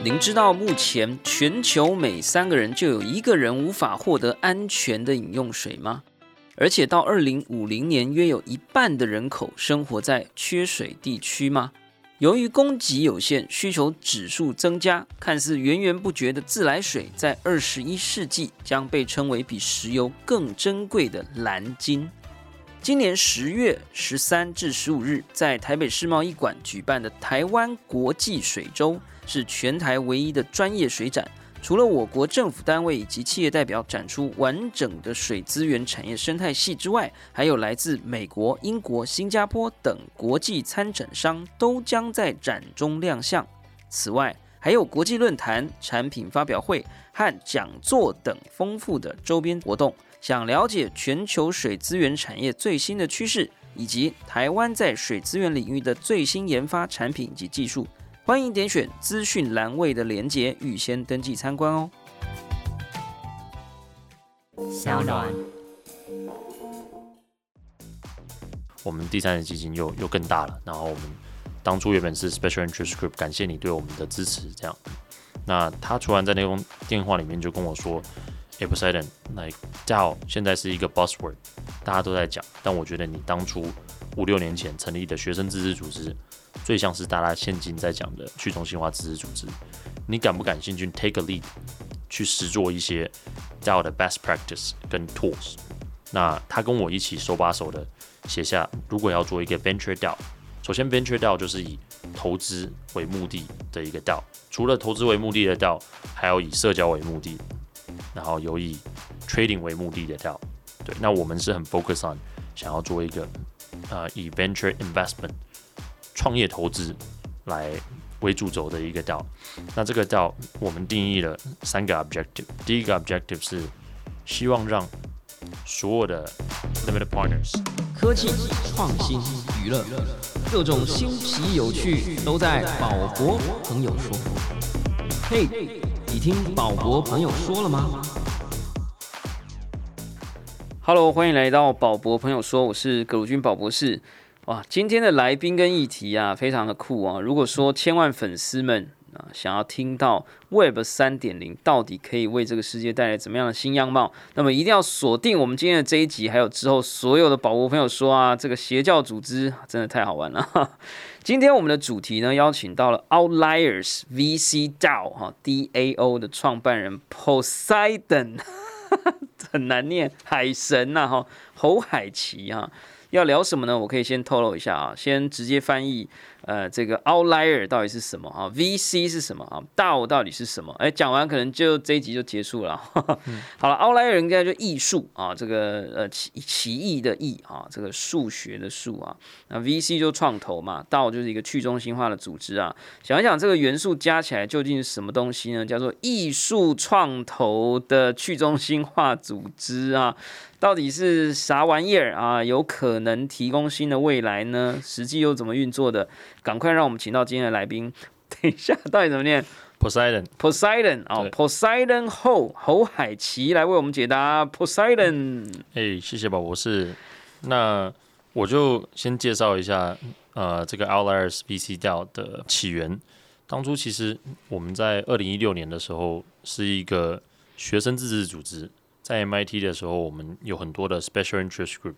您知道目前全球每三个人就有一个人无法获得安全的饮用水吗？而且到二零五零年，约有一半的人口生活在缺水地区吗？由于供给有限，需求指数增加，看似源源不绝的自来水，在二十一世纪将被称为比石油更珍贵的蓝金。今年十月十三至十五日，在台北世贸一馆举办的台湾国际水周，是全台唯一的专业水展。除了我国政府单位以及企业代表展出完整的水资源产业生态系之外，还有来自美国、英国、新加坡等国际参展商都将在展中亮相。此外，还有国际论坛、产品发表会和讲座等丰富的周边活动。想了解全球水资源产业最新的趋势，以及台湾在水资源领域的最新研发产品及技术，欢迎点选资讯栏位的连结，预先登记参观哦。小暖，我们第三的基金又又更大了。然后我们当初原本是 Special Interest Group，感谢你对我们的支持。这样，那他突然在那通电话里面就跟我说。a p o s i d o n 来叫现在是一个 buzzword，大家都在讲。但我觉得你当初五六年前成立的学生自治组织，最像是大家现今在讲的去中心化自治组织。你感不感兴趣 take a lead 去实做一些 DAO 的 best practice 跟 tools？那他跟我一起手把手的写下，如果要做一个 venture DAO，首先 venture DAO 就是以投资为目的的一个 DAO，除了投资为目的的 DAO，还有以社交为目的。然后有以 trading 为目的的跳，对，那我们是很 focus on 想要做一个呃以 venture investment 创业投资来为主轴的一个道。那这个道我们定义了三个 objective，第一个 objective 是希望让所有的 limited partners 科技创新娱乐各种新奇有趣都在宝博朋友说，嘿。你听宝博朋友说了吗？Hello，欢迎来到宝博朋友说，我是葛鲁军宝博士。哇，今天的来宾跟议题啊，非常的酷啊！如果说千万粉丝们啊，想要听到 Web 三点零到底可以为这个世界带来怎么样的新样貌，那么一定要锁定我们今天的这一集，还有之后所有的宝物朋友说啊，这个邪教组织真的太好玩了。今天我们的主题呢，邀请到了 Outliers VC DAO 哈 DAO 的创办人 Poseidon，很难念海神呐哈侯海奇哈，要聊什么呢？我可以先透露一下啊，先直接翻译。呃，这个 outlier 到底是什么啊？VC 是什么啊？DAO 到底是什么？哎，讲完可能就这一集就结束了。好了，outlier 应该就艺术啊，这个呃奇奇异的异啊，这个数学的数啊。那 VC 就创投嘛，DAO 就是一个去中心化的组织啊。想一想这个元素加起来究竟是什么东西呢？叫做艺术创投的去中心化组织啊。到底是啥玩意儿啊？有可能提供新的未来呢？实际又怎么运作的？赶快让我们请到今天的来宾。等一下，到底怎么念？Poseidon，Poseidon 哦，Poseidon 后侯海奇来为我们解答。Poseidon，哎，谢谢宝博士。那我就先介绍一下，呃，这个 Outliers BC 调的起源。当初其实我们在二零一六年的时候是一个学生自治组织。在 MIT 的时候，我们有很多的 special interest group。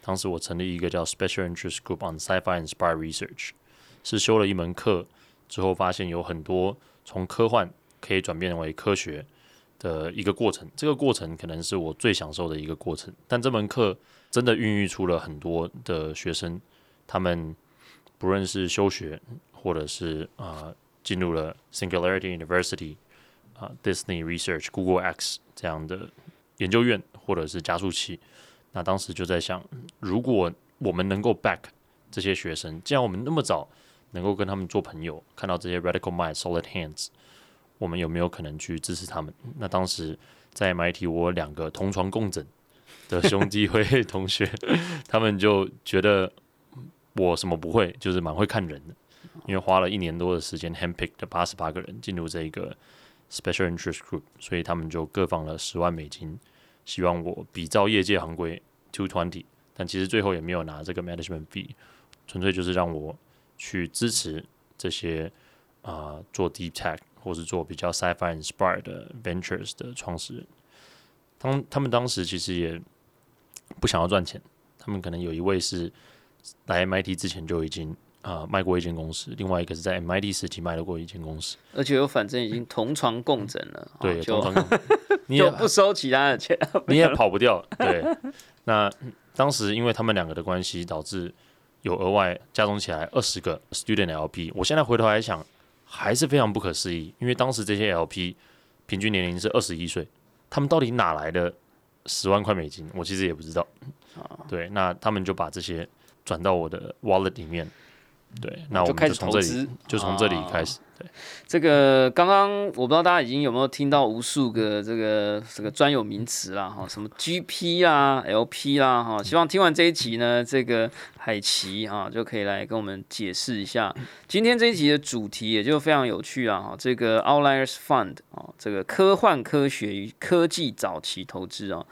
当时我成立一个叫 special interest group on sci-fi inspire research 是修了一门课之后，发现有很多从科幻可以转变为科学的一个过程。这个过程可能是我最享受的一个过程。但这门课真的孕育出了很多的学生，他们不论是休学，或者是啊进入了 Singularity University 啊 Disney Research、Google X 这样的。研究院或者是加速器，那当时就在想，如果我们能够 back 这些学生，既然我们那么早能够跟他们做朋友，看到这些 radical mind solid hands，我们有没有可能去支持他们？那当时在 MIT，我两个同床共枕的兄弟会同学，他们就觉得我什么不会，就是蛮会看人的，因为花了一年多的时间 handpick 的八十八个人进入这一个。Special Interest Group，所以他们就各放了十万美金，希望我比照业界行规 two twenty，但其实最后也没有拿这个 management fee，纯粹就是让我去支持这些啊做 deep tech 或是做比较 sci-fi inspired ventures 的创始人。当他们当时其实也不想要赚钱，他们可能有一位是来 MIT 之前就已经啊、卖过一间公司，另外一个是在 MIT 时期卖了过一间公司。而且又反正已经同床共枕了，哦同床共枕 你也不收其他的钱。你也跑不掉。对，那当时因为他们两个的关系，导致有额外加总起来二十个 student LP。我现在回头来想，还是非常不可思议，因为当时这些 LP 平均年龄是二十一岁，他们到底哪来的十万块美金？我其实也不知道。对，那他们就把这些转到我的 wallet 里面。对，那我们就开始就从这里投资，就从这里啊开始。对，这个刚刚我不知道大家已经有没有听到无数个这个这个专有名词啦，哈，什么 GP 啊、LP 啦，哈，希望听完这一集呢，这个海奇啊就可以来跟我们解释一下今天这一集的主题，也就非常有趣啊，哈，这个 Outliers Fund 啊，这个科幻科学与科技早期投资啊。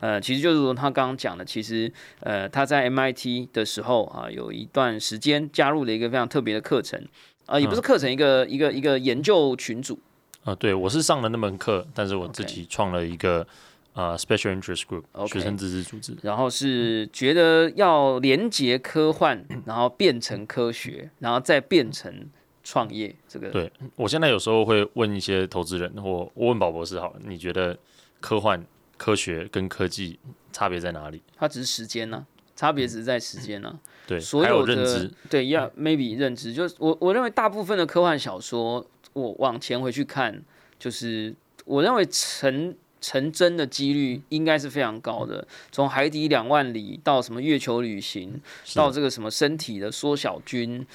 呃，其实就是说他刚刚讲的，其实呃他在 MIT 的时候啊，有一段时间加入了一个非常特别的课程，啊，也不是课程，一个一个一个研究群组。啊、对我是上了那门课，但是我自己创了一个啊 special interest group 学生自治组织。然后是觉得要连接科幻，然后变成科学，然后再变成创业。这个对我现在有时候会问一些投资人，或我问宝博士好了，你觉得科幻、科学跟科技差别在哪里？它只是时间呢、差别只是在时间呢、对，所有的认知，对要 maybe 认知，就是我我认为大部分的科幻小说，我往前回去看，就是我认为成成真的几率应该是非常高的。从海底两万里到什么月球旅行，到这个什么身体的缩小菌，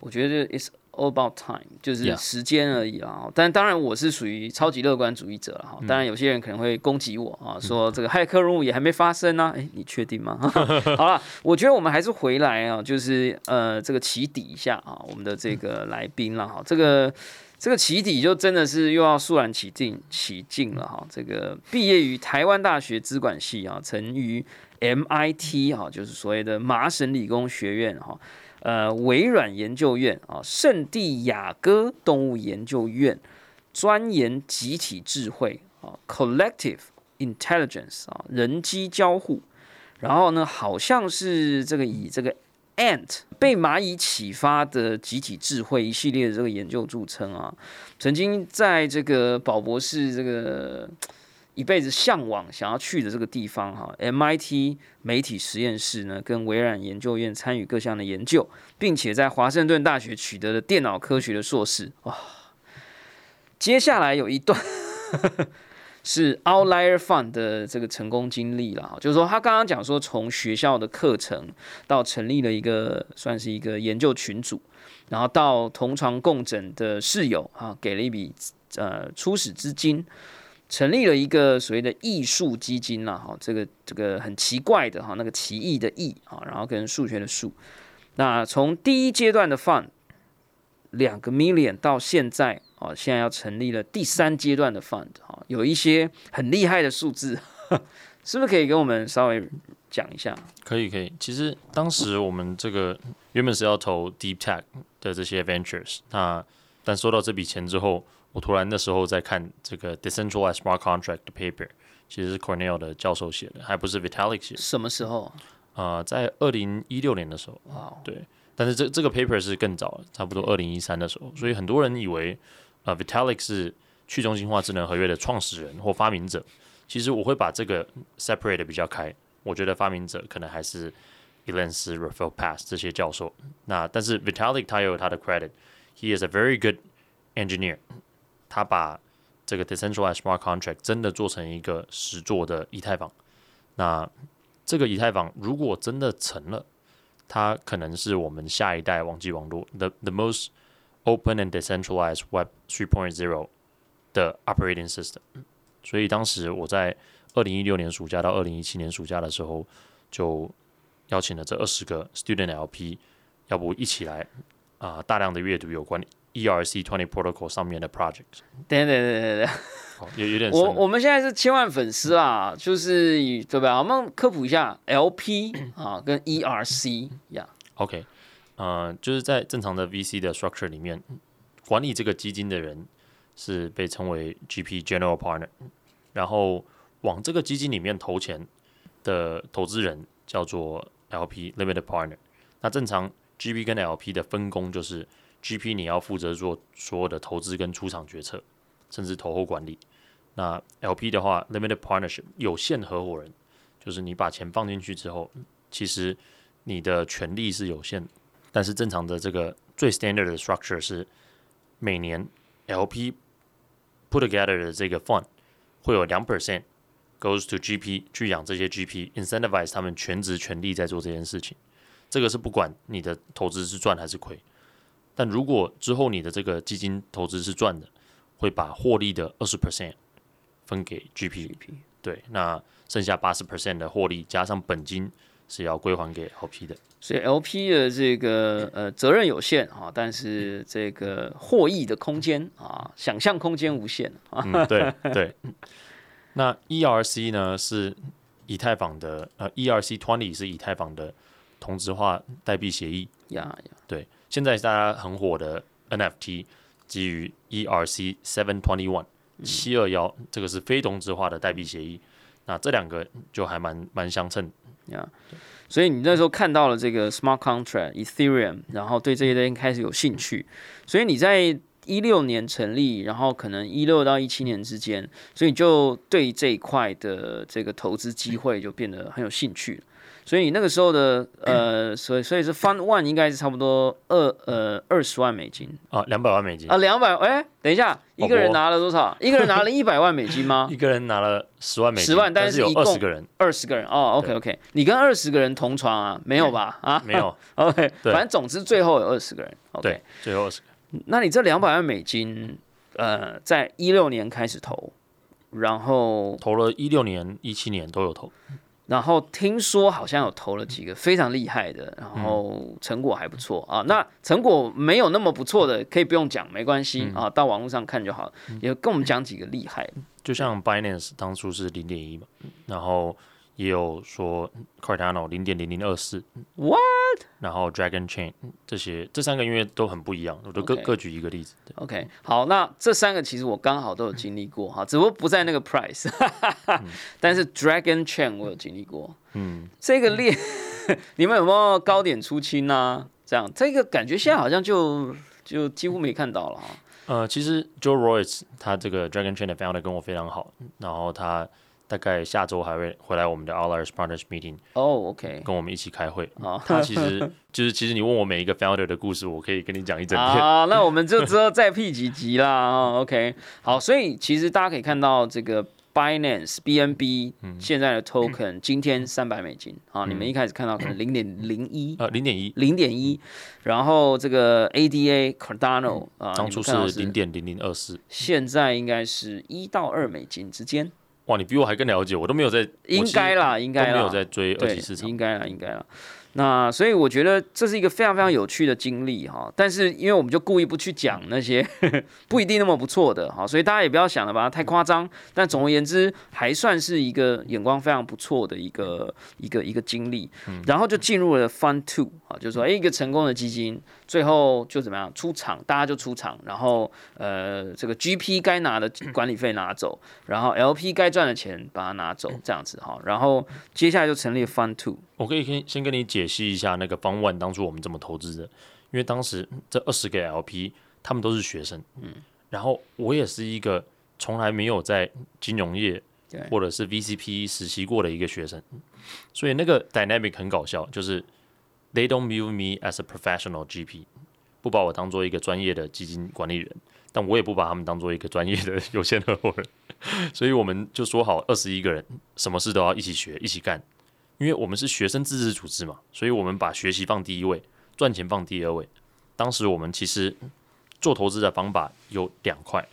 我觉得 it's all about time，就是时间而已啦。但当然我是属于超级乐观主义者了哈。当然有些人可能会攻击我啊，说这个骇客任务也还没发生呢、诶，你确定吗？好了，我觉得我们还是回来啊，就是呃这个起底一下啊，我们的这个来宾了哈，这个。这个起底就真的是又要肃然起敬起敬了哈。这个毕业于台湾大学资管系啊，曾于 MIT 哈，就是所谓的麻省理工学院哈，呃，微软研究院啊，圣地亚哥动物研究院，钻研集体智慧啊，collective intelligence 啊，人机交互。然后呢，好像是这个以这个 Ant 被蚂蚁启发的集体智慧一系列的这个研究著称啊，曾经在这个宝博士这个一辈子向往想要去的这个地方哈，MIT 媒体实验室呢，跟微软研究院参与各项的研究，并且在华盛顿大学取得了电脑科学的硕士。哇。接下来有一段 是 Outlier Fund 的这个成功经历了哈，就是说他刚刚讲说，从学校的课程到成立了一个算是一个研究群组，然后到同床共枕的室友啊，给了一笔呃初始资金，成立了一个所谓的艺术基金啦，哈，这个这个很奇怪的哈，那个奇异的异啊，然后跟数学的数，那从第一阶段的 fund 两个 million 到现在啊，现在要成立了第三阶段的 fund 哈，有一些很厉害的数字，是不是可以跟我们稍微讲一下？可以可以。其实当时我们这个原本是要投 Deep Tech 的这些 ventures，那但收到这笔钱之后，我突然那时候在看这个 Decentralized Smart Contract 的 paper，其实是 Cornell 的教授写的，还不是 Vitalik 写的。什么时候？呃，在二零一六年的时候，哇，对，但是这这个 paper 是更早，差不多二零一三的时候，所以很多人以为呃 Vitalik 是去中心化智能合约的创始人或发明者。其实我会把这个 separate 的比较开，我觉得发明者可能还是 Elan 斯、Rafael Pass 这些教授。那但是 Vitalik 他也有他的 credit，he is a very good engineer，他把这个 decentralized smart contract 真的做成一个实做的以太坊。那这个以太坊如果真的成了，它可能是我们下一代网际网络 the the most open and decentralized Web 3.0的 operating system。所以当时我在二零一六年暑假到二零一七年暑假的时候，就邀请了这二十个 student LP，要不一起来啊、大量的阅读有关 ERC twenty protocol 上面的 project。等等等等等，哦，有有点我我们现在是千万粉丝啦，就是以对吧？我们科普一下 LP 啊跟 ERC 呀，OK，呃，就是在正常的 VC 的 structure 里面，管理这个基金的人是被称为 GP General Partner，然后往这个基金里面投钱的投资人叫做 LP Limited Partner。那正常 GP 跟 LP 的分工就是 GP 你要负责做所有的投资跟出场决策，甚至投后管理。那 LP 的话，Limited Partnership 有限合伙人，就是你把钱放进去之后，其实你的权利是有限的。但是正常的这个最 standard 的 structure 是每年 LP put together 的这个 fund 会有两 percent goes to GP 去养这些 GP，incentivize 他们全职全力在做这件事情。这个是不管你的投资是赚还是亏。但如果之后你的这个基金投资是赚的，会把获利的二十 percent 分给 GP。对，那剩下八十 percent 的获利加上本金是要归还给 LP 的。所以 LP 的这个呃责任有限啊，但是这个获益的空间啊，想象空间无限啊。嗯，对对。那 ERC 呢是以太坊的呃 ERC twenty 是以太坊的同质化代币协议。呀呀，对，现在大家很火的 NFT 基于 ERC seven twenty one 七二幺，这个是非同质化的代币协议。那这两个就还蛮蛮相称呀。所以你那时候看到了这个 smart contract Ethereum，然后对这些东西开始有兴趣。所以你在一六年成立，然后可能一六到一七年之间，所以就对这一块的这个投资机会就变得很有兴趣。所以你那个时候的 呃，所以所以是 Fund One 应该是差不多二呃二十万美金。啊，两百万美金。啊，两百哎，等一下，一个人拿了多少？一个人拿了一百万美金吗？一个人拿了十万美金，十万，但是有二十个人，二十个人。哦，OK OK，你跟二十个人同床啊？没有吧？啊，没有，OK，反正总之最后有二十个人，对，最后二十个。那你这两百万美金，呃，在一六年开始投，然后投了一六年、一七年都有投。然后听说好像有投了几个非常厉害的，然后成果还不错啊。那成果没有那么不错的，可以不用讲，没关系啊，到网络上看就好。也跟我们讲几个厉害，就像 Binance 当初是零点一嘛，然后。也有说 Cardano 零点零零二四，What？然后 Dragon Chain 这些这三个因为都很不一样，我就各各举一个例子。OK，好，那这三个其实我刚好都有经历过哈，只不过不在那个 price，但是 Dragon Chain 我有经历过。嗯，这个链 你们有没有高点出清啊？这样这个感觉现在好像就就几乎没看到了哈。呃，其实 Joe Royce 他这个 Dragon Chain 的 founder 跟我非常好，然后他。大概下周还会回来我们的 All Ours Partners Meeting 哦，OK，跟我们一起开会。他其实 就是其实你问我每一个 Founder 的故事，我可以跟你讲一整天。啊，那我们就之后再 P 几集啦。OK，好，所以其实大家可以看到这个 Binance BNB 现在的 Token 今天三百美金啊，你们一开始看到可能零点零一啊零点一零点一，然后这个 ADA Cardano 啊，当初是零点零零二四，现在应该是一到二美金之间。哇，你比我还更了解，我都没有在，应该啦，应该都没有在追二级市场，应该啦，应该啦。那所以我觉得这是一个非常非常有趣的经历哈，但是因为我们就故意不去讲那些 不一定那么不错的哈，所以大家也不要想了把它太夸张。但总而言之，还算是一个眼光非常不错的一个一个一个经历。然后就进入了 Fun Two 啊，就是说，哎，一个成功的基金，最后就怎么样出场，大家就出场，然后呃，这个 GP 该拿的管理费拿走，然后 LP 该赚的钱把它拿走，这样子哈。然后接下来就成立 Fun Two。我可以先先跟你解析一下那个方万当初我们怎么投资的，因为当时这二十个 LP 他们都是学生，嗯，然后我也是一个从来没有在金融业或者是 VCP 实习过的一个学生，所以那个 dynamic 很搞笑，就是 they don't view me as a professional GP，不把我当做一个专业的基金管理人，但我也不把他们当做一个专业的有限合伙人，所以我们就说好二十一个人，什么事都要一起学一起干。因为我们是学生自治组织嘛，所以我们把学习放第一位，赚钱放第二位。当时我们其实做投资的方法有两块，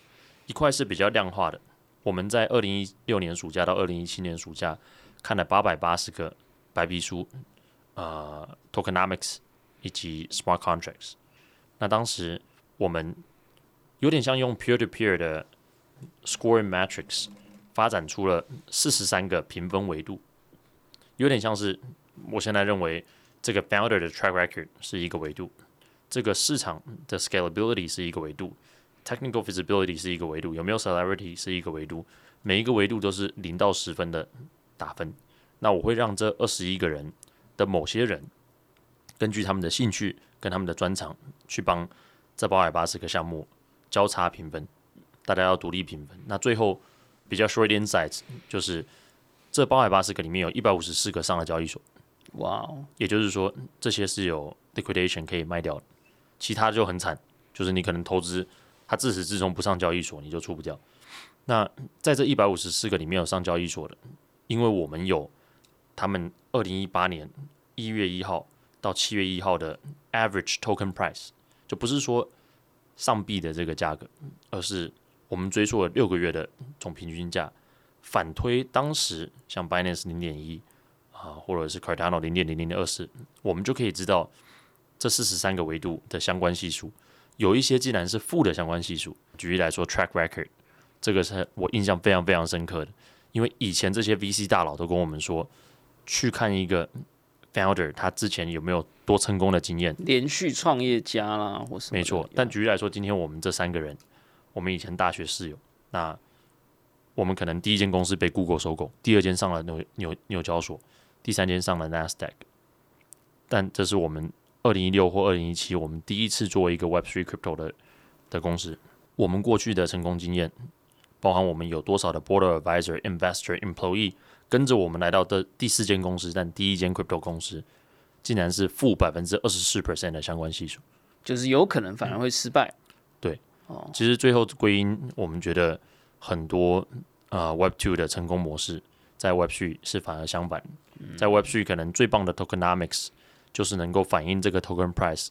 一块是比较量化的。我们在二零一六年暑假到二零一七年暑假看了八百八十个白皮书，呃，tokenomics 以及 smart contracts。那当时我们有点像用 peer to peer 的 scoring Matrix 发展出了四十三个评分维度。有点像是，我现在认为这个 founder 的 track record 是一个维度，这个市场的 scalability 是一个维度，technical visibility 是一个维度，有没有 celebrity 是一个维度，每一个维度都是零到十分的打分。那我会让这二十一个人的某些人，根据他们的兴趣跟他们的专长，去帮这八百八十个项目交叉评分，大家要独立评分。那最后比较 short insights 就是这八百八十个里面有一百五十四个上了交易所，哇哦，也就是说这些是有 liquidation 可以卖掉的，其他就很惨，就是你可能投资它自始至终不上交易所，你就出不掉。那在这一百五十四个里面有上交易所的，因为我们有他们二零一八年一月一号到七月一号的 average token price，就不是说上币的这个价格，而是我们追溯了六个月的总平均价，反推当时像 Binance 零点一啊，或者是 Cardano 零点零零二四，我们就可以知道这四十三个维度的相关系数，有一些既然是负的相关系数。举例来说，Track Record 这个是我印象非常非常深刻的，因为以前这些 VC 大佬都跟我们说。去看一个 founder，他之前有没有多成功的经验？连续创业家啦，或是没错。但举例来说，今天我们这三个人，我们以前大学室友，那我们可能第一间公司被 Google 收购，第二间上了纽纽纽交所，第三间上了 Nasdaq。但这是我们二零一六或二零一七，我们第一次做一个 Web Three Crypto 的的公司。我们过去的成功经验，包含我们有多少的 Board Advisor、Investor、Employee。跟着我们来到的第四间公司，但第一间 crypto 公司竟然是负百分之二十四 percent 的相关系数，就是有可能反而会失败。对，哦，其实最后归因，我们觉得很多呃 Web Two 的成功模式，在 Web Three 是反而相反。在 Web Three 可能最棒的 tokenomics 就是能够反映这个 token price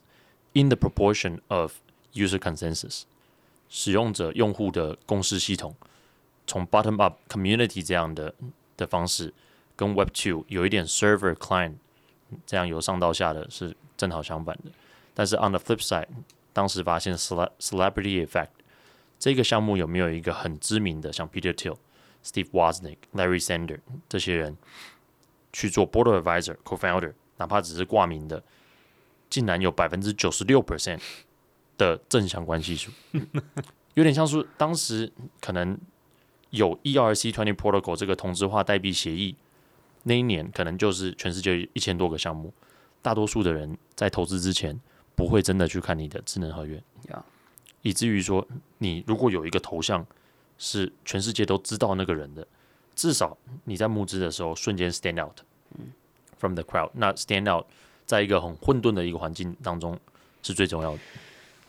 in the proportion of user consensus，使用者用户的共识系统，从 bottom up community 这样的。的方式跟 Web Two 有一点 Server Client 这样由上到下的是正好相反的。但是 on the flip side，当时发现 Celebrity Effect 这个项目有没有一个很知名的，像 Peter Thiel、Steve Wozniak、Larry Sander 这些人去做 Board Advisor、Co-founder，哪怕只是挂名的，竟然有百分之九十六 percent 的正相关系数，有点像是当时可能。有 ERC twenty protocol 这个同质化代币协议，那一年可能就是全世界一千多个项目，大多数的人在投资之前不会真的去看你的智能合约，以至于说你如果有一个头像是全世界都知道那个人的，至少你在募资的时候瞬间 stand out from the crowd。那 stand out 在一个很混沌的一个环境当中是最重要的。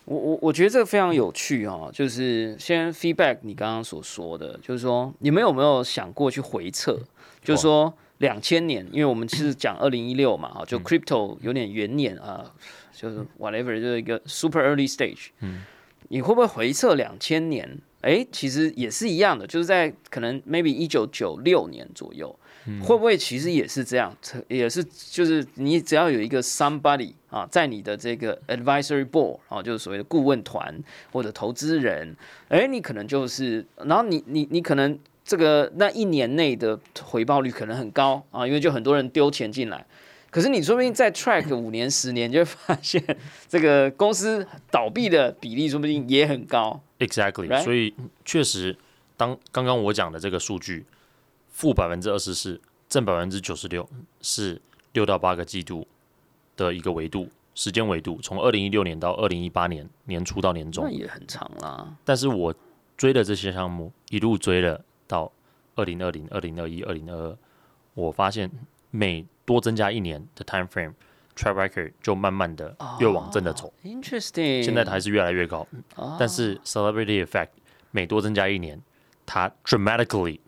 我我我觉得这个非常有趣啊，就是先 feedback 你刚刚所说的，就是说你们有没有想过去回测，就是说两千年，因为我们其实讲二零一六嘛，啊，就 crypto 有点元年啊，就是 whatever 就是一个 super early stage，嗯，你会不会回测两千年？哎，其实也是一样的，就是在可能 maybe 一九九六年左右。会不会其实也是这样？也是就是你只要有一个 somebody 啊，在你的这个 advisory board 啊，就是所谓的顾问团或者投资人，哎，你可能就是，然后你你你可能这个那一年内的回报率可能很高啊，因为就很多人丢钱进来。可是你说不定在 track 五年十年，就会发现这个公司倒闭的比例说不定也很高。Exactly，所以确实，当刚刚我讲的这个数据。负百分之二十四，正百分之九十六，是六到八个季度的一个维度，时间维度，从二零一六年到二零一八年年初到年终，那也很长啦。但是我追的这些项目，一路追了到二零二零、二零二一、二零二二，我发现每多增加一年的 time frame，track record 就慢慢的越往正的走。Interesting，现在还是越来越高，但是 celebrity effect 每多增加一年，它 dramatically。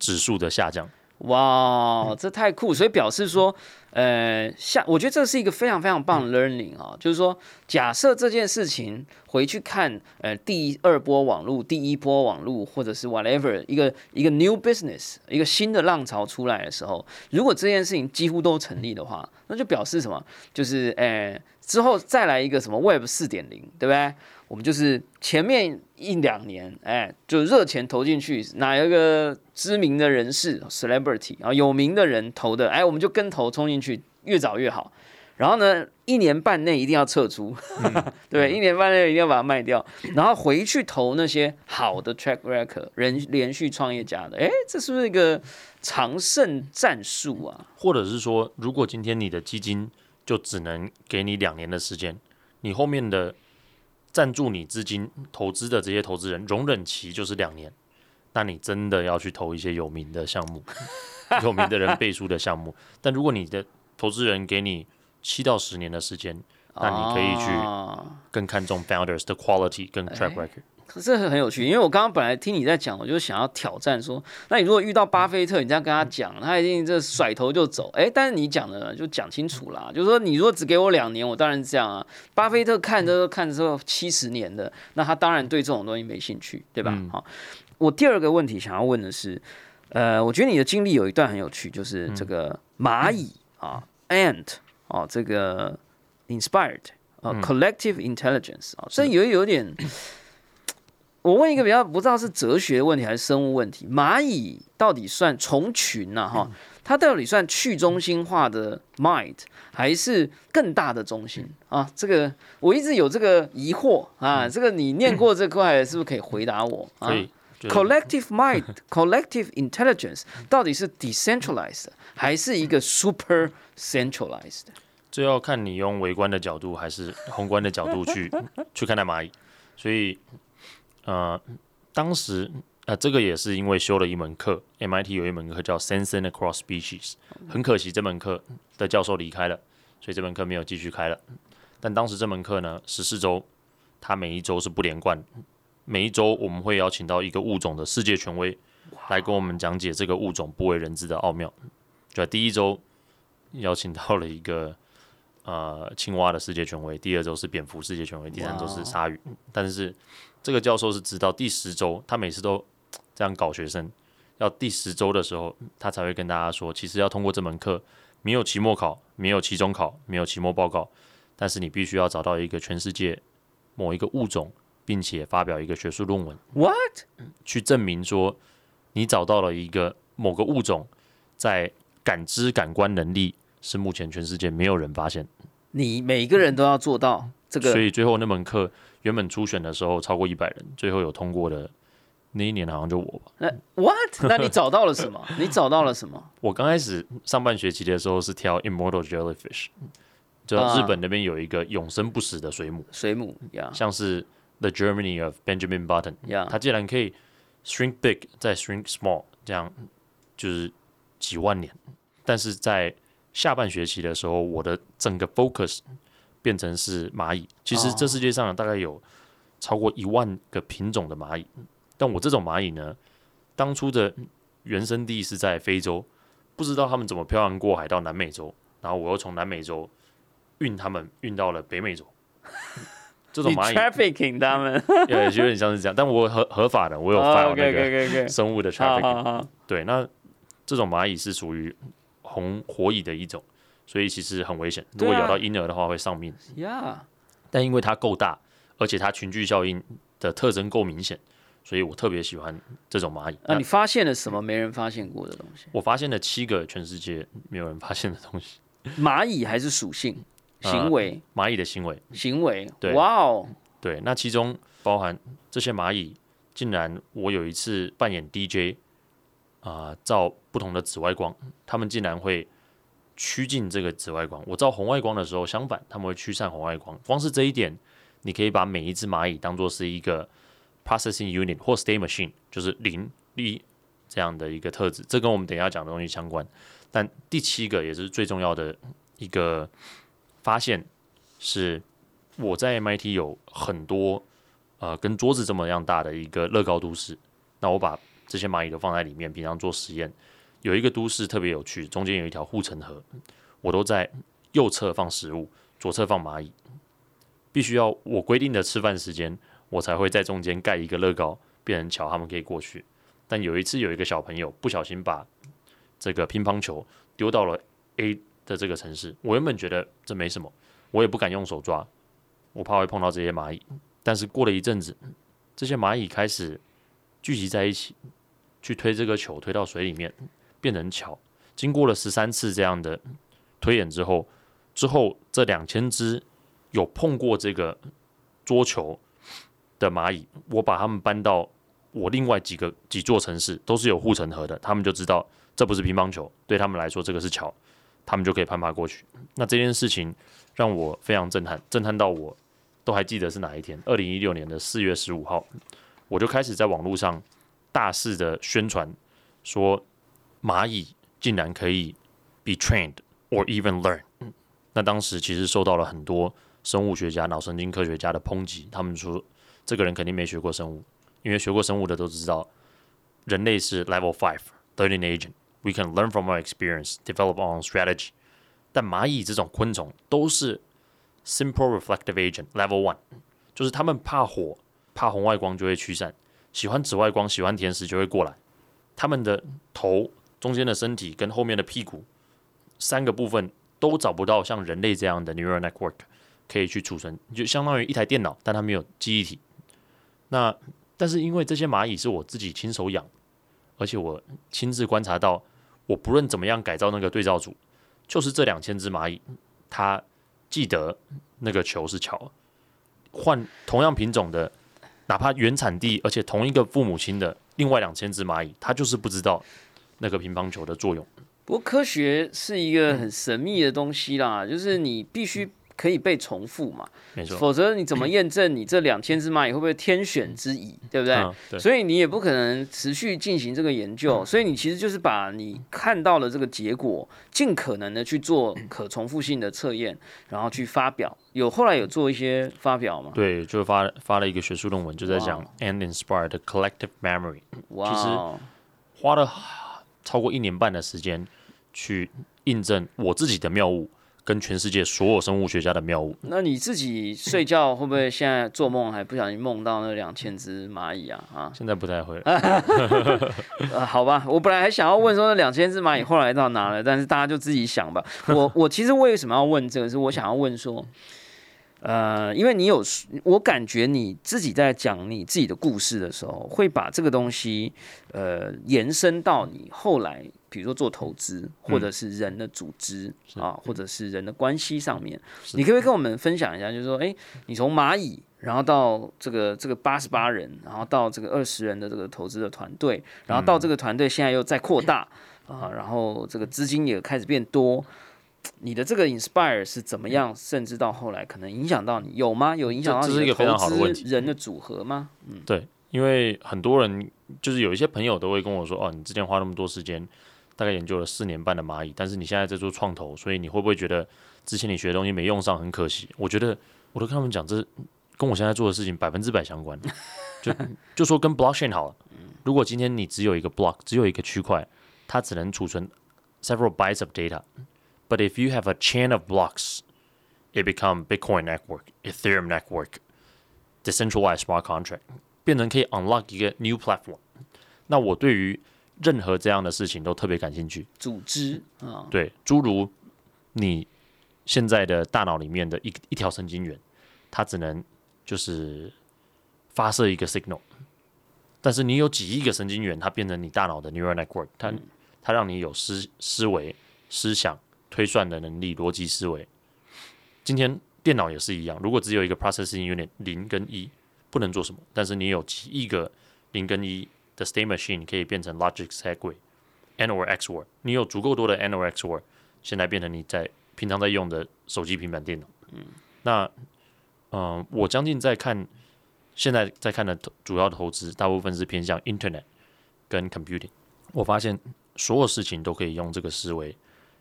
指数的下降，哇，这太酷！所以表示说，呃，下，我觉得这是一个非常非常棒的 learning 啊，就是说，假设这件事情回去看，呃，第二波网络、第一波网络，或者是 whatever 一个一个 new business 一个新的浪潮出来的时候，如果这件事情几乎都成立的话，那就表示什么？就是，呃，之后再来一个什么 Web 四点零，对不对？我们就是前面一两年，哎，就热钱投进去，哪一个知名的人士 celebrity 啊，有名的人投的，哎，我们就跟投冲进去，越早越好。然后呢，一年半内一定要撤出，对，一年半内一定要把它卖掉，然后回去投那些好的 track record 人连续创业家的，哎，这是不是一个长胜战术啊？或者是说，如果今天你的基金就只能给你两年的时间，你后面的赞助你资金投资的这些投资人容忍期就是两年，那你真的要去投一些有名的项目，有名的人背书的项目。但如果你的投资人给你七到十年的时间，那你可以去更看重 founders 的 quality 跟 track record。可是很有趣，因为我刚刚本来听你在讲，我就想要挑战说，那你如果遇到巴菲特，你这样跟他讲，他一定这甩头就走。哎，但是你讲的就讲清楚啦，就是说你如果只给我两年，我当然是这样啊。巴菲特看都看之后七十年的，那他当然对这种东西没兴趣，对吧？好，我第二个问题想要问的是，呃，我觉得你的经历有一段很有趣，就是这个蚂蚁啊，ant。哦，这个 inspired 啊，collective intelligence 啊，所以有有点，我问一个比较不知道是哲学问题还是生物问题，蚂蚁到底算虫群呐？哈，它到底算去中心化的 mind 还是更大的中心啊？这个我一直有这个疑惑啊，这个你念过这块是不是可以回答我？可以。Collective mind, collective intelligence，到底是 decentralized 还是一个 super centralized？这要看你用微观的角度还是宏观的角度去 去看待蚂蚁。所以，呃，当时呃，这个也是因为修了一门课，MIT 有一门课叫 Sensing Across Species，很可惜这门课的教授离开了，所以这门课没有继续开了。但当时这门课呢，十四周，它每一周是不连贯。每一周我们会邀请到一个物种的世界权威来跟我们讲解这个物种不为人知的奥妙。就第一周邀请到了一个呃青蛙的世界权威，第二周是蝙蝠世界权威，第三周是鲨鱼。但是这个教授是直到第十周，他每次都这样搞学生，要第十周的时候，他才会跟大家说，其实要通过这门课，没有期末考，没有期中考，没有期末报告，但是你必须要找到一个全世界某一个物种。并且发表一个学术论文，what 去证明说你找到了一个某个物种在感知感官能力是目前全世界没有人发现，你每个人都要做到这个。所以最后那门课原本初选的时候超过一百人，最后有通过的那一年好像就我吧。那 what？那你找到了什么？你找到了什么？我刚开始上半学期的时候是挑 immortal jellyfish，就日本那边有一个永生不死的水母，水母呀，像是。The Germany of Benjamin Button，它竟然可以 shrink big 再 shrink small，这样就是几万年。但是在下半学期的时候，我的整个 focus 变成是蚂蚁。其实这世界上大概有超过一万个品种的蚂蚁，但我这种蚂蚁呢，当初的原生地是在非洲，不知道他们怎么漂洋过海到南美洲，然后我又从南美洲运他们运到了北美洲。这种蚂蚁，trafficking 他们，对，有点像是这样。但我合合法的，我有 file 那个生物的 trafficking。对，那这种蚂蚁是属于红火蚁的一种，所以其实很危险。如果咬到婴儿的话，会丧命。呀，但因为它够大，而且它群聚效应的特征够明显，所以我特别喜欢这种蚂蚁。那你发现了什么没人发现过的东西？我发现了七个全世界没有人发现的东西。蚂蚁还是属性？行为，蚂蚁的行为，行为，对，哇哦，对，那其中包含这些蚂蚁，竟然我有一次扮演 DJ，啊，照不同的紫外光，他们竟然会趋近这个紫外光。我照红外光的时候，相反，他们会驱散红外光。光是这一点，你可以把每一只蚂蚁当做是一个 processing unit 或 state machine，就是零一这样的一个特质。这跟我们等一下讲的东西相关。但第七个也是最重要的一个。发现是我在 MIT 有很多呃跟桌子这么样大的一个乐高都市，那我把这些蚂蚁都放在里面，平常做实验。有一个都市特别有趣，中间有一条护城河，我都在右侧放食物，左侧放蚂蚁。必须要我规定的吃饭时间，我才会在中间盖一个乐高，变成桥，他们可以过去。但有一次有一个小朋友不小心把这个乒乓球丢到了 A。的这个城市，我原本觉得这没什么，我也不敢用手抓，我怕会碰到这些蚂蚁。但是过了一阵子，这些蚂蚁开始聚集在一起，去推这个球，推到水里面，变成桥。经过了十三次这样的推演之后，之后这两千只有碰过这个桌球的蚂蚁，我把它们搬到我另外几个几座城市，都是有护城河的，他们就知道这不是乒乓球，对他们来说这个是桥，他们就可以攀爬过去。那这件事情让我非常震撼，震撼到我都还记得是哪一天，二零一六年的四月十五号，我就开始在网络上大肆的宣传说蚂蚁竟然可以 be trained or even learn。那当时其实受到了很多生物学家、脑神经科学家的抨击，他们说这个人肯定没学过生物，因为学过生物的都知道，人类是 level five learning agent。We can learn from our experience, develop own strategy。但蚂蚁这种昆虫都是 simple reflective agent level one，就是他们怕火、怕红外光就会驱散，喜欢紫外光、喜欢甜食就会过来。他们的头、中间的身体跟后面的屁股三个部分都找不到像人类这样的 neural network 可以去储存，就相当于一台电脑，但它没有记忆体。那但是因为这些蚂蚁是我自己亲手养，而且我亲自观察到，我不论怎么样改造那个对照组，就是这两千只蚂蚁，它记得那个球是桥，换同样品种的，哪怕原产地而且同一个父母亲的另外两千只蚂蚁，它就是不知道那个乒乓球的作用。不过科学是一个很神秘的东西啦，就是你必须可以被重复嘛，没错，否则你怎么验证你这两千只蚂蚁会不会天选之蚁，对不对？嗯对所以你也不可能持续进行这个研究，所以你其实就是把你看到的这个结果，尽可能的去做可重复性的测验，然后去发表。有后来有做一些发表吗？对，就发发了一个学术论文，就在讲 and inspired collective memory，哇其实哦，花了超过一年半的时间去印证我自己的谬误，跟全世界所有生物学家的谬误。那你自己睡觉会不会现在做梦还不小心梦到那两千只蚂蚁啊？啊，现在不太会了，呃，好吧，我本来还想要问说那两千只蚂蚁后来到哪了，但是大家就自己想吧。我我其实为什么要问这个？是我想要问说，呃，因为你有，我感觉你自己在讲你自己的故事的时候，会把这个东西呃延伸到你后来，比如说做投资，或者是人的组织、啊，或者是人的关系上面。你可不可以跟我们分享一下，就是说，哎，你从蚂蚁。然后到这个这个八十八人，然后到这个二十人的这个投资的团队，然后到这个团队现在又在扩大啊，然后这个资金也开始变多。你的这个 inspire 是怎么样？甚至到后来可能影响到你有吗？有影响到你的这这是一个非常好投的问题资人的组合吗？嗯对，因为很多人就是有一些朋友都会跟我说，哦，你之前花那么多时间，大概研究了四年半的蚂蚁，但是你现在在做创投，所以你会不会觉得之前你学的东西没用上，很可惜？我觉得我都跟他们讲，这跟我现在做的事情百分之百相关。就就说跟 blockchain 好了，如果今天你只有一个 block，只有一个区块，它只能储存 several bytes of data。But if you have a chain of blocks, it become Bitcoin network, Ethereum network, decentralized smart contract，变成可以 unlock 一个 new platform。那我对于任何这样的事情都特别感兴趣。组织啊，对，诸如你现在的大脑里面的一一条神经元，它只能就是发射一个 signal，但是你有几亿个神经元，它变成你大脑的 neural network，它它让你有思思维、思想、推算的能力、逻辑思维。今天电脑也是一样，如果只有一个 processing unit 零跟一，不能做什么，但是你有几亿个零跟一的 state machine 可以变成 logic segue。N or X word，你有足够多的 ANORAXWOR，现在变成你在平常在用的手机、平板电脑。嗯，那嗯、我将近在看，现在在看的主要投资，大部分是偏向 Internet 跟 Computing。我发现所有事情都可以用这个思维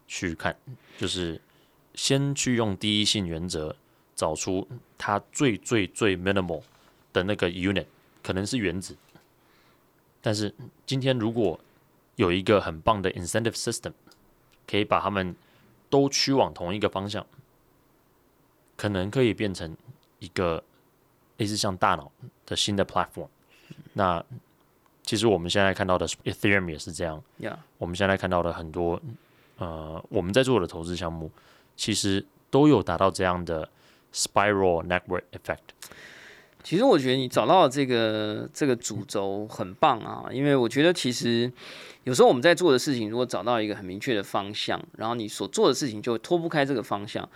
去看，就是先去用第一性原则找出它最最最 minimal 的那个 unit，可能是原子。但是今天如果有一个很棒的 incentive system，可以把它们都趋往同一个方向，可能可以变成一个类似像大脑的新的 platform。那其实我们现在看到的 Ethereum 也是这样，呀，我们现在看到的很多呃我们在做的投资项目，其实都有达到这样的 spiral network effect。其实我觉得你找到的这个这个主轴很棒啊，因为我觉得其实有时候我们在做的事情，如果找到一个很明确的方向，然后你所做的事情就脱不开这个方向。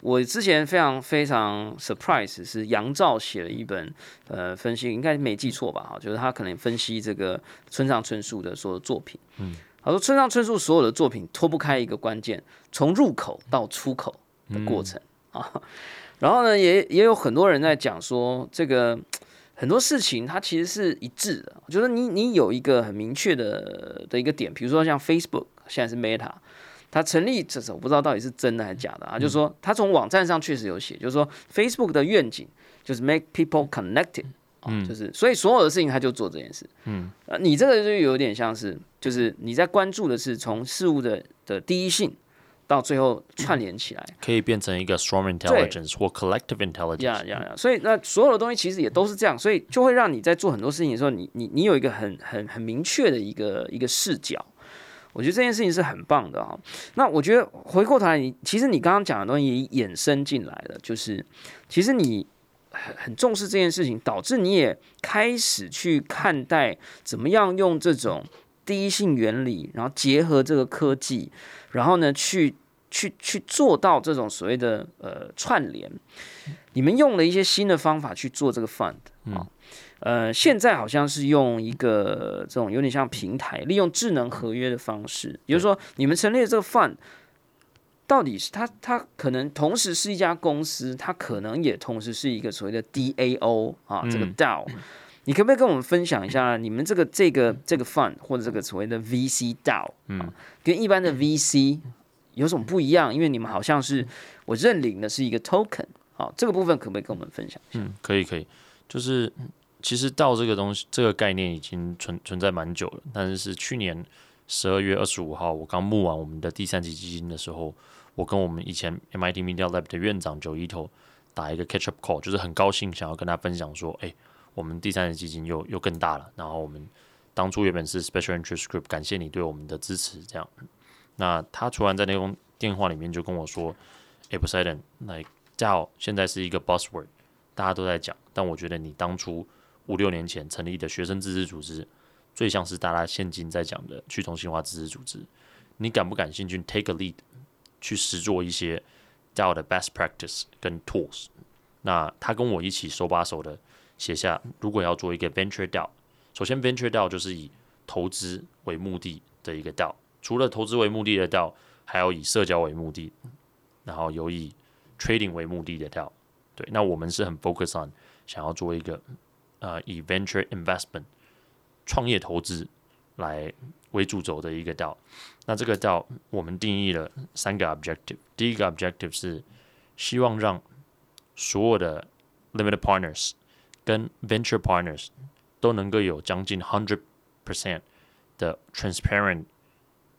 我之前非常非常 surprise 是杨照写了一本呃分析，应该没记错吧？哈，就是他可能分析这个村上春树的所有作品。嗯，他说村上春树所有的作品脱不开一个关键，从入口到出口的过程啊。然后呢，也也有很多人在讲说，这个很多事情它其实是一致的，就是你你有一个很明确的的一个点，比如说像 Facebook 现在是 Meta。它成立这时候，我不知道到底是真的还是假的啊。就是说，它从网站上确实有写，就是说，Facebook 的愿景就是 make people connected，啊，就是所以所有的事情他就做这件事。嗯，呃，你这个就有点像是，就是你在关注的是从事物的的第一性到最后串联起来，可以变成一个 strong intelligence 或 collective intelligence。呀呀呀！所以那所有的东西其实也都是这样，所以就会让你在做很多事情的时候，你你你有一个很很很明确的一个一个视角。我觉得这件事情是很棒的哈。那我觉得回过头来，你其实你刚刚讲的东西衍生进来了，就是其实你很很重视这件事情，导致你也开始去看待怎么样用这种第一性原理，然后结合这个科技，然后呢去去去做到这种所谓的呃串联。你们用了一些新的方法去做这个 fund 啊。呃，现在好像是用一个这种有点像平台，利用智能合约的方式，也就是说，你们成立的这个 fund，到底是它它可能同时是一家公司，它可能也同时是一个所谓的 DAO 啊，这个 DAO，你可不可以跟我们分享一下，你们这个这个这个 fund 或者这个所谓的 VC DAO 啊，跟一般的 VC 有什么不一样？因为你们好像是我认领的是一个 token，啊，这个部分可不可以跟我们分享一下？嗯，可以可以，就是。其实到这个东西，这个概念已经存存在蛮久了。但是是去年十二月二十五号，我刚募完我们的第三级基金的时候，我跟我们以前 MIT Media Lab 的院长九一头打一个 catch up call，就是很高兴想要跟他分享说，哎，我们第三期基金又又更大了。然后我们当初原本是 Special Interest Group，感谢你对我们的支持。这样，那他突然在那通电话里面就跟我说，哎，不是 Eden，like 叫现在是一个 buzzword，大家都在讲，但我觉得你当初。五六年前成立的学生自治组织，最像是大家现今在讲的去中心化自治组织。你感不感兴趣？Take a lead，去实做一些 DAO 的 best practice 跟 tools。那他跟我一起手把手的写下，如果要做一个 venture DAO，首先 venture DAO 就是以投资为目的的一个 DAO。除了投资为目的的 DAO，还有以社交为目的，然后有以 trading 为目的的 DAO。对，那我们是很 focus on 想要做一个。呃，以 venture investment 创业投资来为主轴的一个道，那这个叫我们定义了三个 objective。第一个 objective 是希望让所有的 limited partners 跟 venture partners 都能够有将近 hundred percent 的 transparent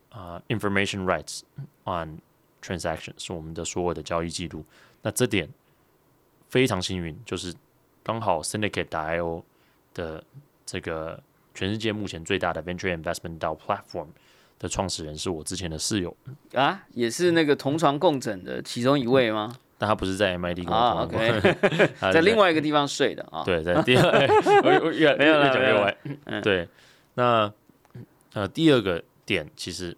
啊 information rights on transaction，是我们的所有的交易记录。那这点非常幸运，就是。刚好 Syndicate.io 的这个全世界目前最大的 Venture Investment 到 Platform 的创始人是我之前的室友啊，也是那个同床共枕的其中一位吗？但他不是在 MIT 工作，OK，在另外一个地方睡的啊。对，在第二，越没有了，没有对，那呃第二个点其实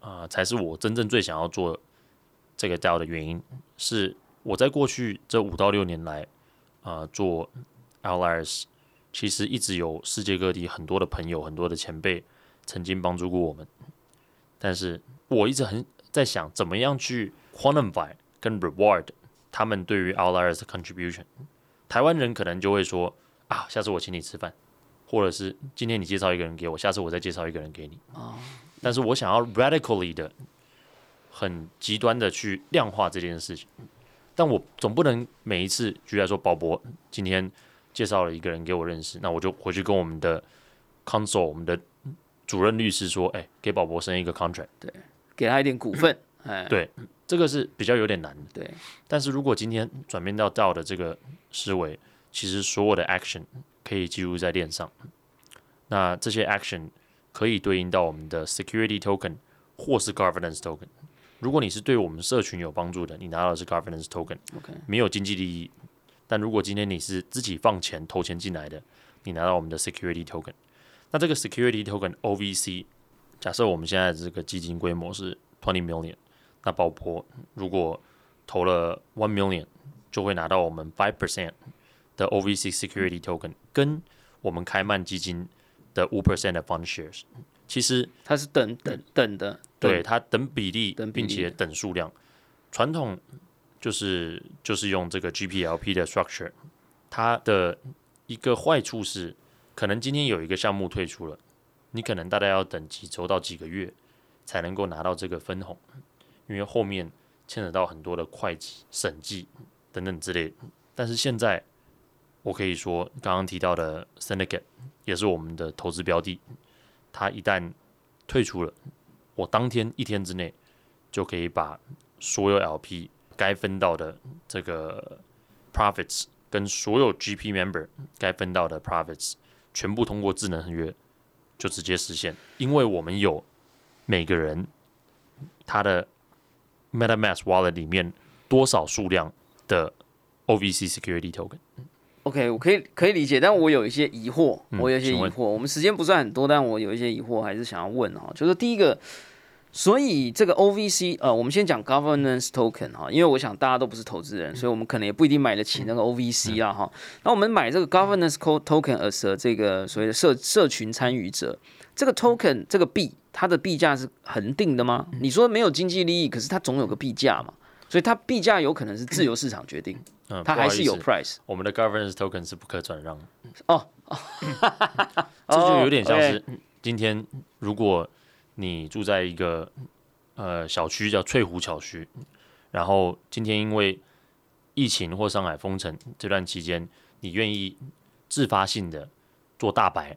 啊才是我真正最想要做这个 DAO 的原因，是我在过去这五到六年来。啊，做 Outliers 其实一直有世界各地很多的朋友、很多的前辈曾经帮助过我们，但是我一直很在想，怎么样去 quantify 跟 reward 他们对于 Outliers 的 contribution。台湾人可能就会说啊，下次我请你吃饭，或者是今天你介绍一个人给我，下次我再介绍一个人给你。哦。但是我想要 radically 的、很极端的去量化这件事情。但我总不能每一次，举例来说，宝博今天介绍了一个人给我认识，那我就回去跟我们的 counsel，我们的主任律师说，哎，给宝博生一个 contract，对，给他一点股份，哎，对，这个是比较有点难的，对。但是如果今天转变到道的这个思维，其实所有的 action 可以记录在链上，那这些 action 可以对应到我们的 security token 或是 governance token。如果你是对我们社群有帮助的，你拿到的是 governance token，OK，没有经济利益，但如果今天你是自己放钱投钱进来的，你拿到我们的 security token，那这个 security token OVC，假设我们现在这个基金规模是 twenty million，那宝博如果投了 one million，就会拿到我们 five percent 的 OVC security token，跟我们开曼基金的五 percent 的 fund shares。其实它是等等等的，对它等比例，等比例并且等数量。传统就是就是用这个 GPLP 的 structure，它的一个坏处是，可能今天有一个项目退出了，你可能大概要等几周到几个月才能够拿到这个分红，因为后面牵扯到很多的会计、审计等等之类。但是现在我可以说，刚刚提到的 Syndicate 也是我们的投资标的，它一旦退出了，我当天一天之内就可以把所有 LP 该分到的这个 profits 跟所有 GP member 该分到的 profits 全部通过智能合约就直接实现，因为我们有每个人他的 MetaMask wallet 里面多少数量的 OVC security token。OK，我可以可以理解，但我有一些疑惑，嗯我有一些疑惑。我们时间不算很多，但我有一些疑惑，还是想要问哈。就是第一个，所以这个 OVC，呃，我们先讲 governance token 哈，因为我想大家都不是投资人，所以我们可能也不一定买得起那个 OVC 啦哈。那我们买这个 governance co- token as 这个所谓的社社群参与者，这个 token 这个币，它的币价是恒定的吗？你说没有经济利益，可是它总有个币价嘛，所以它币价有可能是自由市场决定，嗯，它还是有 price。我们的 governance token 是不可转让。哦，哦，这就有点像哦是今天如果你住在一个呃小区叫翠湖小区，然后今天因为疫情或上海封城这段期间，你愿意自发性的做大白，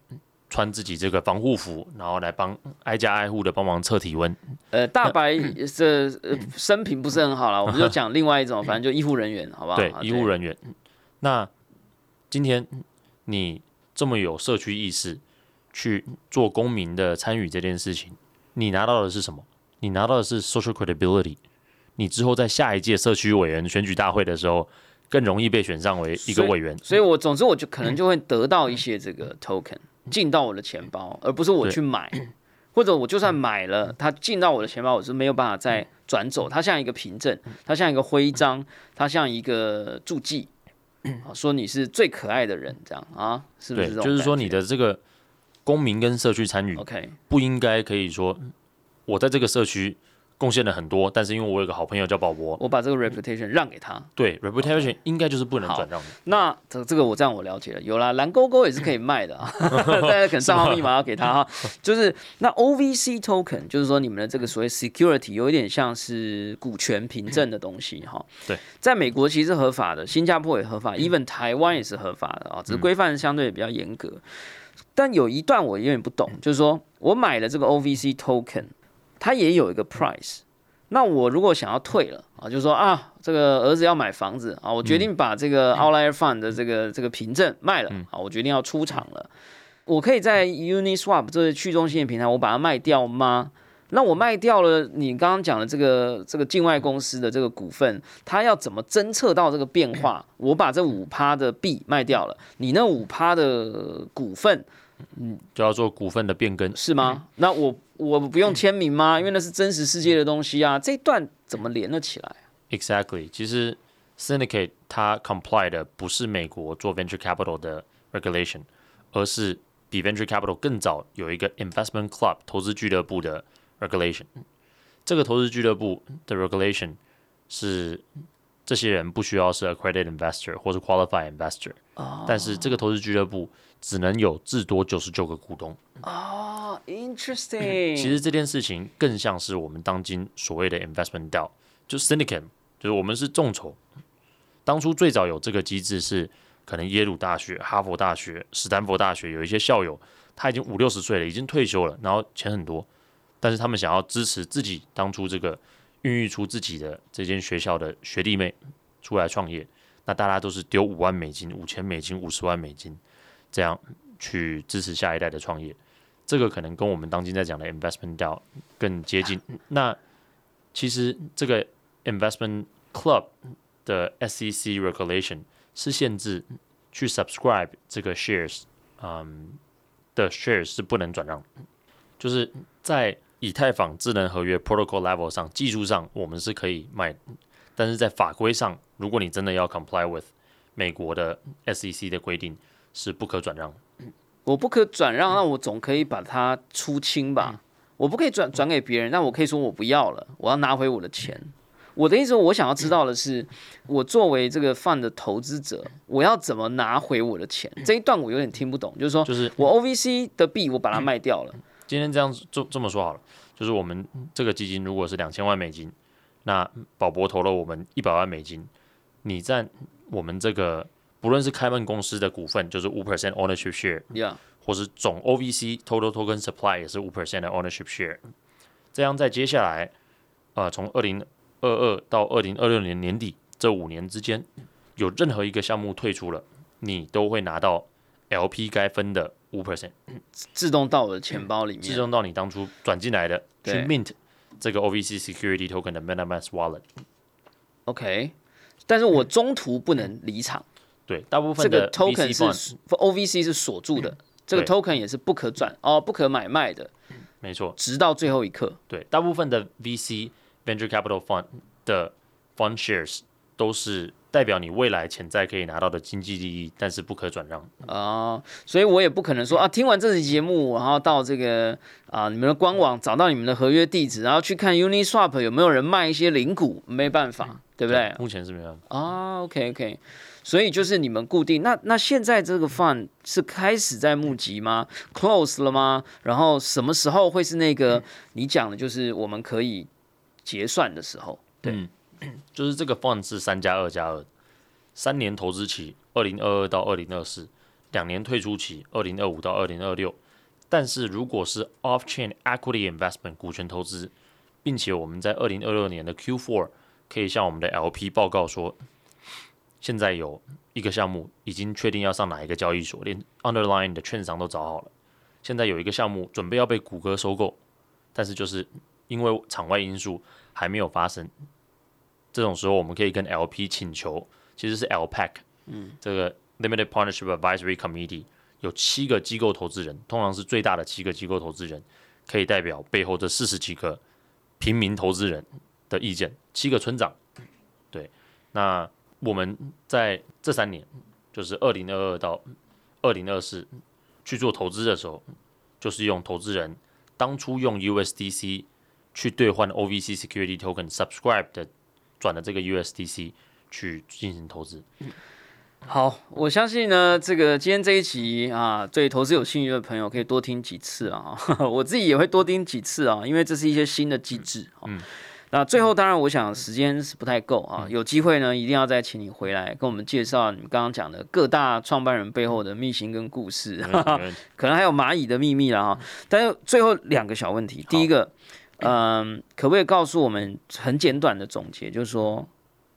穿自己这个防护服，然后来帮挨家挨户的帮忙测体温，呃，大白这呃生平不是很好了，我们就讲另外一种，反正就医护人员，好不好？对啊医护人员。那今天你这么有社区意识，去做公民的参与这件事情，你拿到的是什么？你拿到的是 social credibility。你之后在下一届社区委员选举大会的时候，更容易被选上为一个委员。所以我总之我就可能就会得到一些这个 token 进到我的钱包，而不是我去买，或者我就算买了，它进到我的钱包，我是没有办法再转走。它像一个凭证，它像一个徽章，它像一个注记，啊说你是最可爱的人，这样啊，是不是对，就是说你的这个公民跟社区参与 OK，不应该可以说我在这个社区贡献了很多，但是因为我有个好朋友叫宝博，我把这个 reputation 让给他。对 reputation 应该就是不能转让的。那这这个我这样我了解了，有啦，蓝勾勾也是可以卖的啊，大家可能账号密码要给他哈。就是那 OVC token，就是说你们的这个所谓 security 有一点像是股权凭证的东西哈。对，在美国其实是合法的，新加坡也合法，even 台湾也是合法的啊，只是规范相对比较严格。但有一段我有点不懂，就是说我买了这个 OVC token，它也有一个 price。那我如果想要退了啊，就是说啊，这个儿子要买房子啊，我决定把这个 Outlier Fund 的这个这个凭证卖了啊，我决定要出场了。我可以在 Uniswap 这个去中心的平台，我把它卖掉吗？那我卖掉了，你刚刚讲的这个这个境外公司的这个股份，它要怎么侦测到这个变化？我把这五趴的币卖掉了，你那五趴的股份就要做股份的变更。是吗？那我我不用签名吗？因为那是真实世界的东西啊，这一段怎么连了起来？Exactly，其实 Syndicate 它 comply 的不是美国做 venture capital 的 regulation，而是比 venture capital 更早有一个 investment club 投资俱乐部的 regulation。这个投资俱乐部的 regulation 是这些人不需要是 accredited investor 或是 qualified investor，、但是这个投资俱乐部只能有至多九十九个股东。哦，interesting。其实这件事情更像是我们当今所谓的 investment DAO，就 syndicate，就是我们是众筹。当初最早有这个机制是，可能耶鲁大学、哈佛大学、史丹佛大学有一些校友，他已经五六十岁了，已经退休了，然后钱很多，但是他们想要支持自己当初这个孕育出自己的这间学校的学弟妹出来创业，那大家都是丢五万美金、五千美金、五十万美金，这样去支持下一代的创业。这个可能跟我们当今在讲的 investment DAO 更接近。那其实这个 investment club 的 SEC regulation 是限制去 subscribe 这个 shares，嗯的 shares 是不能转让，就是在以太坊智能合约 protocol level 上，技术上我们是可以卖，但是在法规上，如果你真的要 comply with 美国的 SEC 的规定，是不可转让。我不可转让，那我总可以把它出清吧？我不可以转转给别人，那我可以说我不要了，我要拿回我的钱。我的意思，我想要知道的是，我作为这个 fund 的投资者，我要怎么拿回我的钱？这一段我有点听不懂，就是说，就是我 OVC 的币我把它卖掉了，今天这样这这么说好了，就是我们这个基金如果是两千万美金，那宝博投了我们一百万美金，你占我们这个不论是开曼公司的股份，就是五 percent ownership share，，Yeah，或是总 OVC total token supply 也是五 percent 的 ownership share，这样在接下来，呃，从二零二二到二零二六年年底这五年之间，有任何一个项目退出了，你都会拿到 LP 该分的五 percent，自动到我的钱包里面自。动到你当初转进来的去 mint 这个 OVC security token 的 MetaMask wallet。OK，但是我中途不能离场，对，大部分这个 token 是 OVC 是锁住的，这个 token 也是不可转哦，不可买卖的，没错，直到最后一刻。对，大部分的 VC venture capital fund 的 fund shares 都是代表你未来潜在可以拿到的经济利益，但是不可转让。啊、所以我也不可能说啊，听完这期节目，然后到这个啊你们的官网找到你们的合约地址，然后去看 Uniswap 有没有人卖一些零股，没办法，对不对？目前是没办法。啊，OK OK，所以就是你们固定那那现在这个 fund 是开始在募集吗？close 了吗？然后什么时候会是那个你讲的，就是我们可以结算的时候？对嗯，就是这个 fund 是三加二加二，三年投资期，二零二二到二零二四，两年退出期，二零二五到二零二六。但是如果是 off chain equity investment 股权投资，并且我们在二零二六年的 Q4 可以向我们的 LP 报告说，现在有一个项目已经确定要上哪一个交易所，连 underline 的券商都找好了。现在有一个项目准备要被谷歌收购，但是就是因为场外因素还没有发生，这种时候我们可以跟 LP 请求，其实是 LPAC，嗯，这个 Limited Partnership Advisory Committee 有七个机构投资人，通常是最大的七个机构投资人，可以代表背后这四十几个平民投资人的意见，七个村长，对，那我们在这三年，就是二零二二到二零二四去做投资的时候，就是用投资人当初用 USDC 去兑换 OVC Security Token subscribe 的转的这个 USDC 去进行投资。好，我相信呢，这个今天这一集啊，对投资有兴趣的朋友可以多听几次啊，我自己也会多听几次啊，因为这是一些新的机制啊。那最后，当然，我想时间是不太够啊，有机会呢，一定要再请你回来跟我们介绍你们刚刚讲的各大创办人背后的秘辛跟故事，可能还有蚂蚁的秘密了哈。但是最后两个小问题，第一个，嗯，可不可以告诉我们很简短的总结，就是说，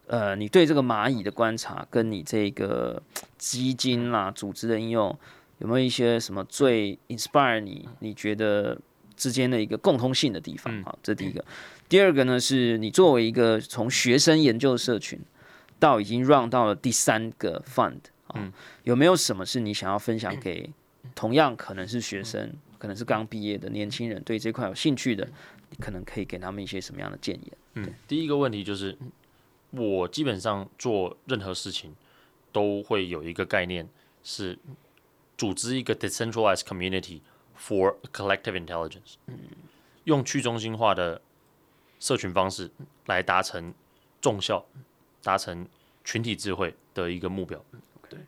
呃，你对这个蚂蚁的观察，跟你这个基金啦、组织的应用，有没有一些什么最 inspire 你？你觉得之间的一个共通性的地方？好，这第一个。第二个呢，是你作为一个从学生研究社群到已经 run 到了第三个 fund 啊、有没有什么是你想要分享给同样可能是学生，可能是刚毕业的年轻人，对这块有兴趣的，你可能可以给他们一些什么样的建议？嗯，第一个问题就是，我基本上做任何事情都会有一个概念，是组织一个 decentralized community for collective intelligence，用去中心化的社群方式来达成众效、达成群体智慧的一个目标。对，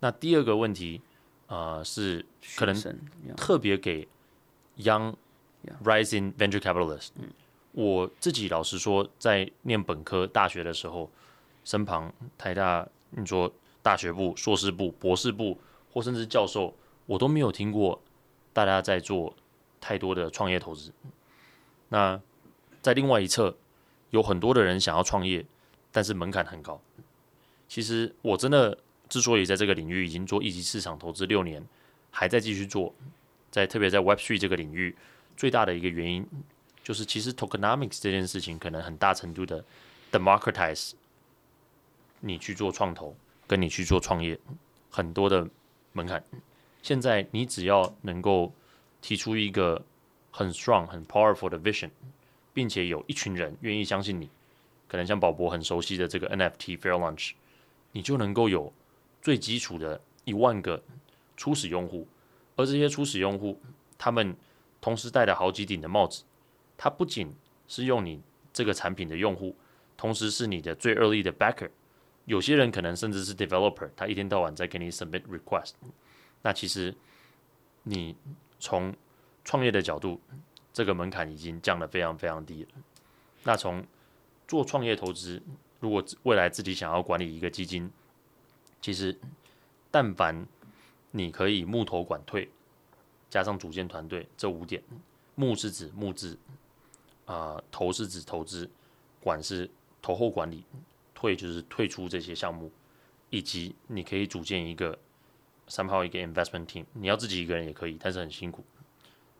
那第二个问题，呃，是可能特别给 young rising venture capitalist。我自己老实说，在念本科大学的时候，身旁台大，你说大学部、硕士部、博士部，或甚至教授，我都没有听过大家在做太多的创业投资。那在另外一侧，有很多的人想要创业，但是门槛很高。其实我真的之所以在这个领域已经做一级市场投资六年，还在继续做，在特别在 Web Three 这个领域，最大的一个原因就是，其实 tokenomics 这件事情可能很大程度的 democratize 你去做创投，跟你去做创业，很多的门槛。现在你只要能够提出一个很 strong、很 powerful 的 vision，并且有一群人愿意相信你，可能像宝博很熟悉的这个 NFT Fair Launch，你就能够有最基础的一万个初始用户，而这些初始用户，他们同时戴了好几顶的帽子，他不仅是用你这个产品的用户，同时是你的最 early 的 backer，有些人可能甚至是 developer，他一天到晚在给你 submit request。那其实你从创业的角度，这个门槛已经降得非常非常低了。那从做创业投资，如果未来自己想要管理一个基金，其实但凡你可以募投管退，加上组建团队这五点，募是指募资，啊投是指投资，管是投后管理，退就是退出这些项目，以及你可以组建一个。三号一个 investment team，你要自己一个人也可以，但是很辛苦。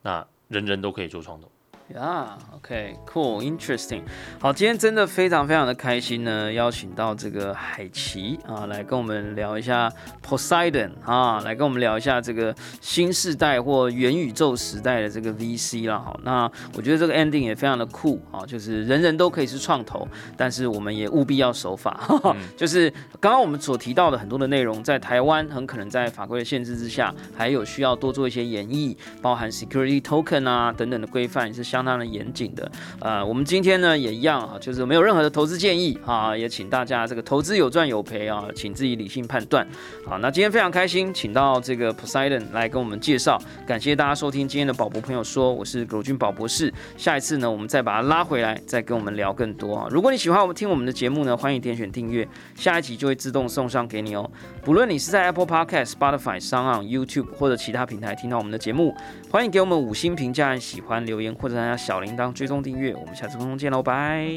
那人人都可以做创投。呀，OK，Cool，Interesting。好，今天真的非常非常的开心呢，邀请到这个海奇啊，来跟我们聊一下 Poseidon 啊，来跟我们聊一下这个新时代或元宇宙时代的这个 VC 啦。好，那我觉得这个 ending 也非常的酷啊，就是人人都可以是创投，但是我们也务必要守法。哈哈就是刚刚我们所提到的很多的内容，在台湾很可能在法规的限制之下，还有需要多做一些演绎，包含 security token 啊等等的规范是相。相当的严谨的，呃，我们今天呢也一样啊，就是没有任何的投资建议啊，也请大家这个投资有赚有赔啊，请自己理性判断。好，那今天非常开心，请到这个 Poseidon 来跟我们介绍，感谢大家收听今天的宝博朋友说，我是罗军宝博士。下一次呢，我们再把他拉回来，再跟我们聊更多啊。如果你喜欢我们听我们的节目呢，欢迎点选订阅，下一集就会自动送上给你哦。不论你是在 Apple Podcast、Spotify、s o n YouTube 或者其他平台听到我们的节目，欢迎给我们五星评价、喜欢留言或者。小铃铛追踪订阅，我们下次空中见喽，拜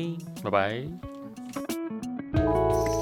拜拜拜。